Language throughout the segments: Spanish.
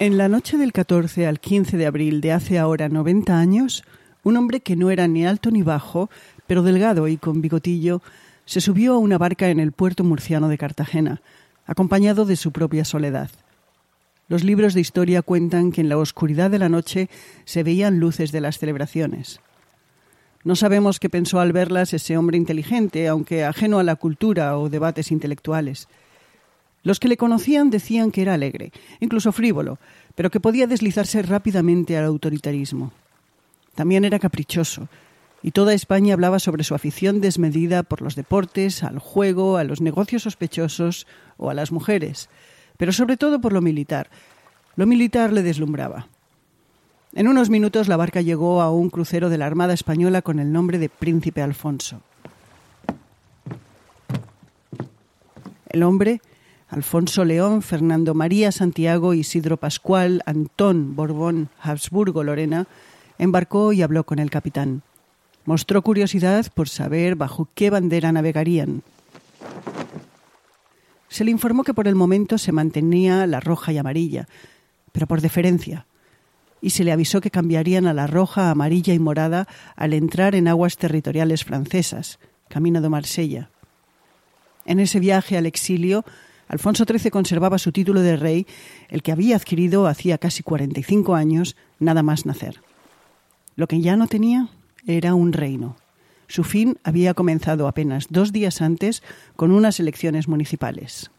En la noche del 14 al 15 de abril de hace ahora 90 años, un hombre que no era ni alto ni bajo, pero delgado y con bigotillo, se subió a una barca en el puerto murciano de Cartagena, acompañado de su propia soledad. Los libros de historia cuentan que en la oscuridad de la noche se veían luces de las celebraciones. No sabemos qué pensó al verlas ese hombre inteligente, aunque ajeno a la cultura o debates intelectuales. Los que le conocían decían que era alegre, incluso frívolo, pero que podía deslizarse rápidamente al autoritarismo. También era caprichoso, y toda España hablaba sobre su afición desmedida por los deportes, al juego, a los negocios sospechosos o a las mujeres, pero sobre todo por lo militar. Lo militar le deslumbraba. En unos minutos la barca llegó a un crucero de la Armada Española con el nombre de Príncipe Alfonso. El hombre Alfonso León, Fernando María Santiago, Isidro Pascual, Antón Borbón, Habsburgo Lorena, embarcó y habló con el capitán. Mostró curiosidad por saber bajo qué bandera navegarían. Se le informó que por el momento se mantenía la roja y amarilla, pero por deferencia, y se le avisó que cambiarían a la roja, amarilla y morada al entrar en aguas territoriales francesas, camino de Marsella. En ese viaje al exilio, Alfonso XIII conservaba su título de rey, el que había adquirido hacía casi 45 años, nada más nacer. Lo que ya no tenía era un reino. Su fin había comenzado apenas dos días antes con unas elecciones municipales.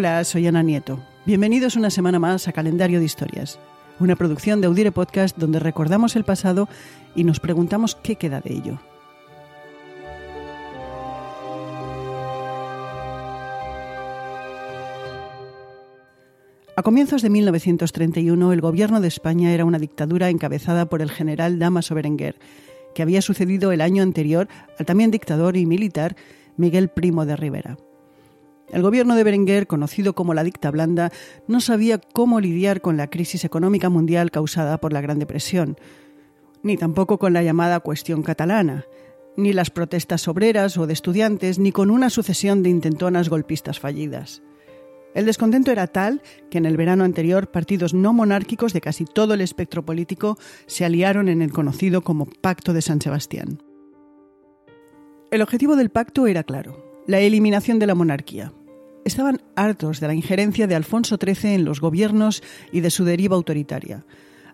Hola, soy Ana Nieto. Bienvenidos una semana más a Calendario de Historias, una producción de Audire Podcast donde recordamos el pasado y nos preguntamos qué queda de ello. A comienzos de 1931, el gobierno de España era una dictadura encabezada por el general Damaso Berenguer, que había sucedido el año anterior al también dictador y militar Miguel Primo de Rivera. El gobierno de Berenguer, conocido como la dicta blanda, no sabía cómo lidiar con la crisis económica mundial causada por la Gran Depresión, ni tampoco con la llamada cuestión catalana, ni las protestas obreras o de estudiantes, ni con una sucesión de intentonas golpistas fallidas. El descontento era tal que en el verano anterior partidos no monárquicos de casi todo el espectro político se aliaron en el conocido como Pacto de San Sebastián. El objetivo del pacto era claro, la eliminación de la monarquía, estaban hartos de la injerencia de Alfonso XIII en los gobiernos y de su deriva autoritaria,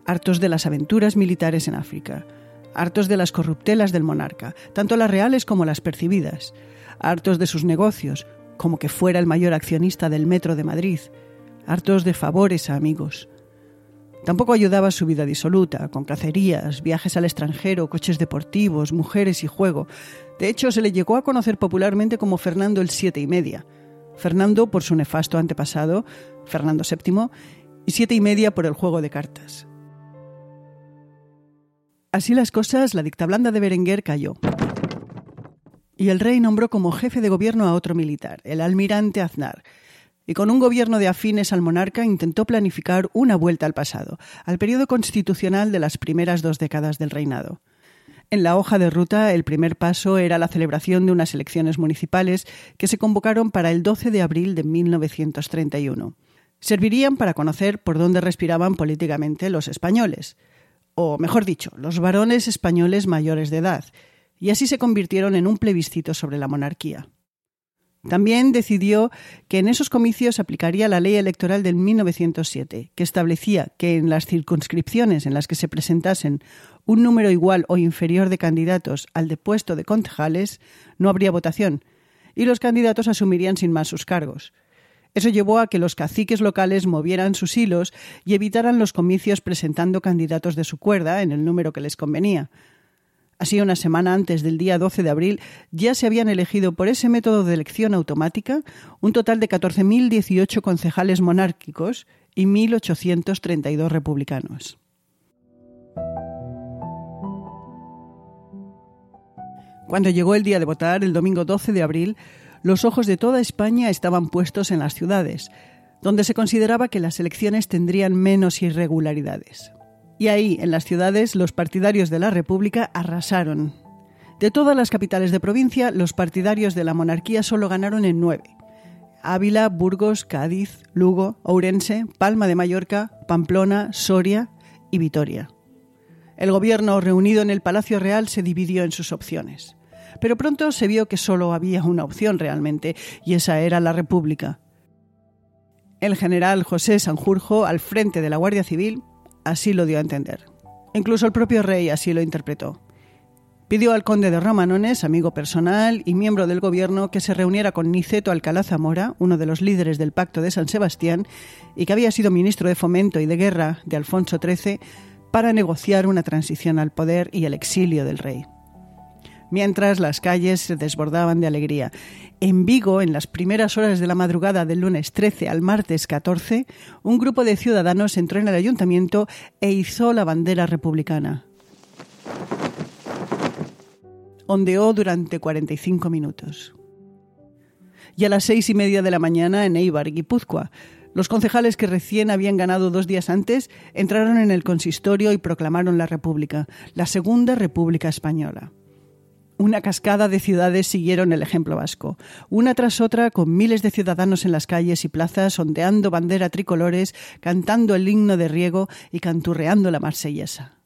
hartos de las aventuras militares en África, hartos de las corruptelas del monarca, tanto las reales como las percibidas, hartos de sus negocios, como que fuera el mayor accionista del Metro de Madrid, hartos de favores a amigos. Tampoco ayudaba su vida disoluta, con cacerías, viajes al extranjero, coches deportivos, mujeres y juego. De hecho, se le llegó a conocer popularmente como Fernando el Siete y Media, Fernando por su nefasto antepasado, Fernando VII, y siete y media por el juego de cartas. Así las cosas, la dictablanda de Berenguer cayó. Y el rey nombró como jefe de gobierno a otro militar, el almirante Aznar, y con un gobierno de afines al monarca intentó planificar una vuelta al pasado, al periodo constitucional de las primeras dos décadas del reinado. En la hoja de ruta, el primer paso era la celebración de unas elecciones municipales que se convocaron para el 12 de abril de 1931. Servirían para conocer por dónde respiraban políticamente los españoles, o mejor dicho, los varones españoles mayores de edad, y así se convirtieron en un plebiscito sobre la monarquía. También decidió que en esos comicios aplicaría la ley electoral del 1907, que establecía que en las circunscripciones en las que se presentasen un número igual o inferior de candidatos al de puesto de concejales, no habría votación, y los candidatos asumirían sin más sus cargos. Eso llevó a que los caciques locales movieran sus hilos y evitaran los comicios presentando candidatos de su cuerda en el número que les convenía, Así, una semana antes del día 12 de abril, ya se habían elegido por ese método de elección automática un total de 14.018 concejales monárquicos y 1.832 republicanos. Cuando llegó el día de votar, el domingo 12 de abril, los ojos de toda España estaban puestos en las ciudades, donde se consideraba que las elecciones tendrían menos irregularidades. Y ahí, en las ciudades, los partidarios de la República arrasaron. De todas las capitales de provincia, los partidarios de la monarquía solo ganaron en nueve. Ávila, Burgos, Cádiz, Lugo, Ourense, Palma de Mallorca, Pamplona, Soria y Vitoria. El gobierno reunido en el Palacio Real se dividió en sus opciones. Pero pronto se vio que solo había una opción realmente, y esa era la República. El general José Sanjurjo, al frente de la Guardia Civil, así lo dio a entender. Incluso el propio rey así lo interpretó. Pidió al conde de Romanones, amigo personal y miembro del gobierno, que se reuniera con Niceto Alcalá Zamora, uno de los líderes del Pacto de San Sebastián, y que había sido ministro de Fomento y de Guerra de Alfonso XIII, para negociar una transición al poder y el exilio del rey mientras las calles se desbordaban de alegría. En Vigo, en las primeras horas de la madrugada del lunes 13 al martes 14, un grupo de ciudadanos entró en el ayuntamiento e hizo la bandera republicana. Ondeó durante 45 minutos. Y a las seis y media de la mañana en Eibar, Guipúzcoa, los concejales que recién habían ganado dos días antes entraron en el consistorio y proclamaron la República, la Segunda República Española. Una cascada de ciudades siguieron el ejemplo vasco, una tras otra con miles de ciudadanos en las calles y plazas ondeando bandera tricolores, cantando el himno de riego y canturreando la marsellesa.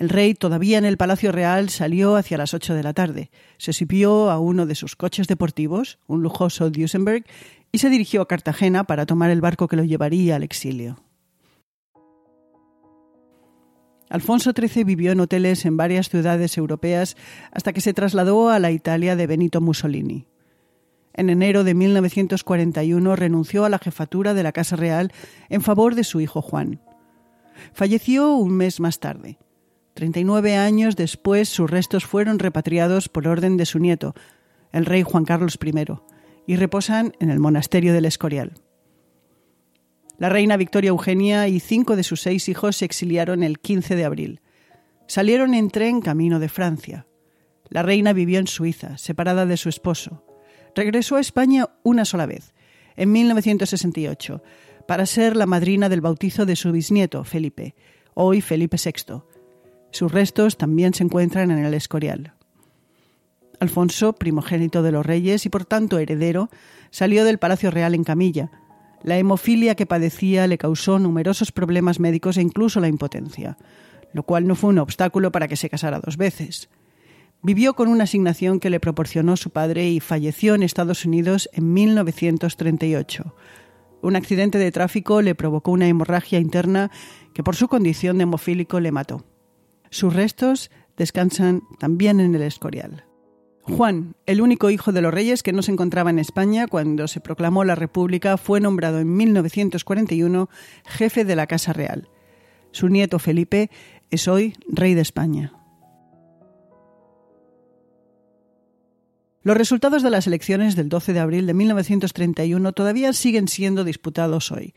El rey, todavía en el Palacio Real, salió hacia las ocho de la tarde. Se subió a uno de sus coches deportivos, un lujoso Duesenberg, y se dirigió a Cartagena para tomar el barco que lo llevaría al exilio. Alfonso XIII vivió en hoteles en varias ciudades europeas hasta que se trasladó a la Italia de Benito Mussolini. En enero de 1941 renunció a la jefatura de la Casa Real en favor de su hijo Juan. Falleció un mes más tarde. Treinta y nueve años después sus restos fueron repatriados por orden de su nieto, el rey Juan Carlos I, y reposan en el monasterio del Escorial. La reina Victoria Eugenia y cinco de sus seis hijos se exiliaron el 15 de abril. Salieron en tren camino de Francia. La reina vivió en Suiza, separada de su esposo. Regresó a España una sola vez, en 1968, para ser la madrina del bautizo de su bisnieto, Felipe, hoy Felipe VI. Sus restos también se encuentran en el Escorial. Alfonso, primogénito de los reyes y por tanto heredero, salió del Palacio Real en camilla. La hemofilia que padecía le causó numerosos problemas médicos e incluso la impotencia, lo cual no fue un obstáculo para que se casara dos veces. Vivió con una asignación que le proporcionó su padre y falleció en Estados Unidos en 1938. Un accidente de tráfico le provocó una hemorragia interna que por su condición de hemofílico le mató. Sus restos descansan también en el Escorial. Juan, el único hijo de los reyes que no se encontraba en España cuando se proclamó la República, fue nombrado en 1941 jefe de la Casa Real. Su nieto Felipe es hoy rey de España. Los resultados de las elecciones del 12 de abril de 1931 todavía siguen siendo disputados hoy.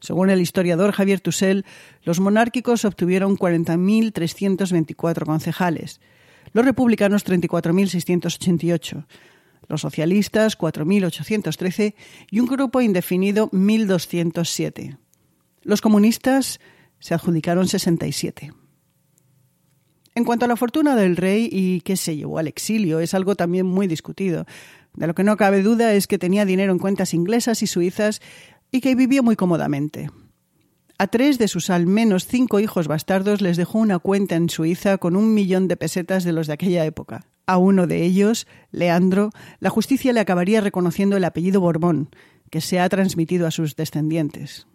Según el historiador Javier Tussell, los monárquicos obtuvieron 40.324 concejales, los republicanos 34.688, los socialistas 4.813 y un grupo indefinido 1.207. Los comunistas se adjudicaron 67. En cuanto a la fortuna del rey y qué se llevó al exilio, es algo también muy discutido. De lo que no cabe duda es que tenía dinero en cuentas inglesas y suizas y que vivió muy cómodamente. A tres de sus al menos cinco hijos bastardos les dejó una cuenta en Suiza con un millón de pesetas de los de aquella época. A uno de ellos, Leandro, la justicia le acabaría reconociendo el apellido Borbón, que se ha transmitido a sus descendientes.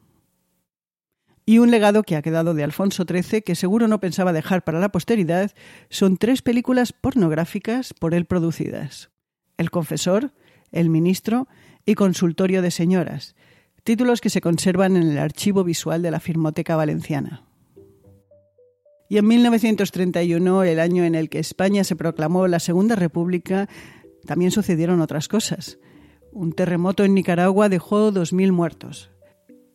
Y un legado que ha quedado de Alfonso XIII, que seguro no pensaba dejar para la posteridad, son tres películas pornográficas por él producidas. El confesor, El ministro y Consultorio de señoras, títulos que se conservan en el archivo visual de la Filmoteca Valenciana. Y en 1931, el año en el que España se proclamó la Segunda República, también sucedieron otras cosas. Un terremoto en Nicaragua dejó 2.000 muertos.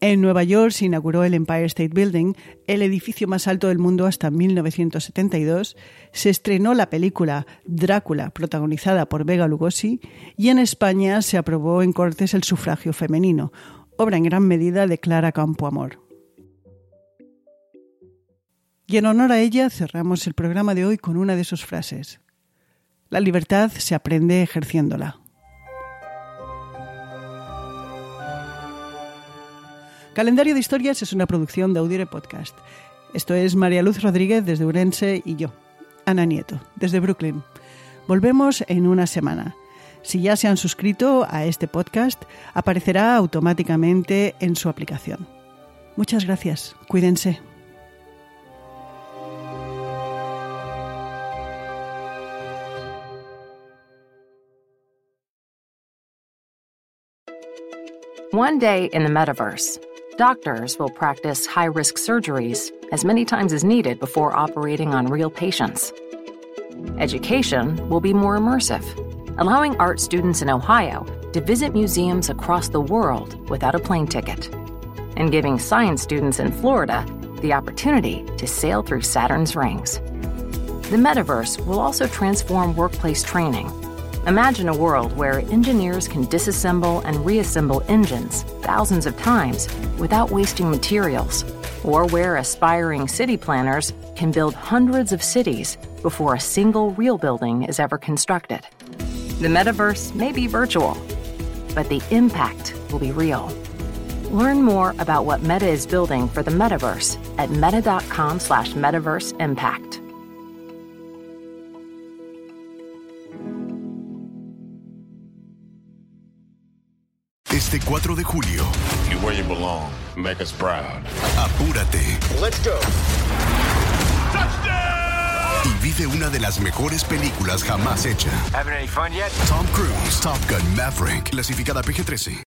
En Nueva York se inauguró el Empire State Building, el edificio más alto del mundo hasta 1972. Se estrenó la película Drácula, protagonizada por Vega Lugosi, y en España se aprobó en Cortes el sufragio femenino, obra en gran medida de Clara Campoamor. Y en honor a ella cerramos el programa de hoy con una de sus frases. La libertad se aprende ejerciéndola. Calendario de Historias es una producción de Audire Podcast. Esto es María Luz Rodríguez desde Urense y yo, Ana Nieto, desde Brooklyn. Volvemos en una semana. Si ya se han suscrito a este podcast, aparecerá automáticamente en su aplicación. Muchas gracias. Cuídense. One day in the metaverse. Doctors will practice high risk surgeries as many times as needed before operating on real patients. Education will be more immersive, allowing art students in Ohio to visit museums across the world without a plane ticket, and giving science students in Florida the opportunity to sail through Saturn's rings. The metaverse will also transform workplace training Imagine a world where engineers can disassemble and reassemble engines thousands of times without wasting materials, or where aspiring city planners can build hundreds of cities before a single real building is ever constructed. The metaverse may be virtual, but the impact will be real. Learn more about what Meta is building for the metaverse at meta.com slash metaverse impact. Este 4 de julio. You where you belong. Make us proud. Apúrate. Let's go. Y vive una de las mejores películas jamás hecha. Having any fun yet? Tom Cruise, Top Gun Maverick, clasificada PG-13.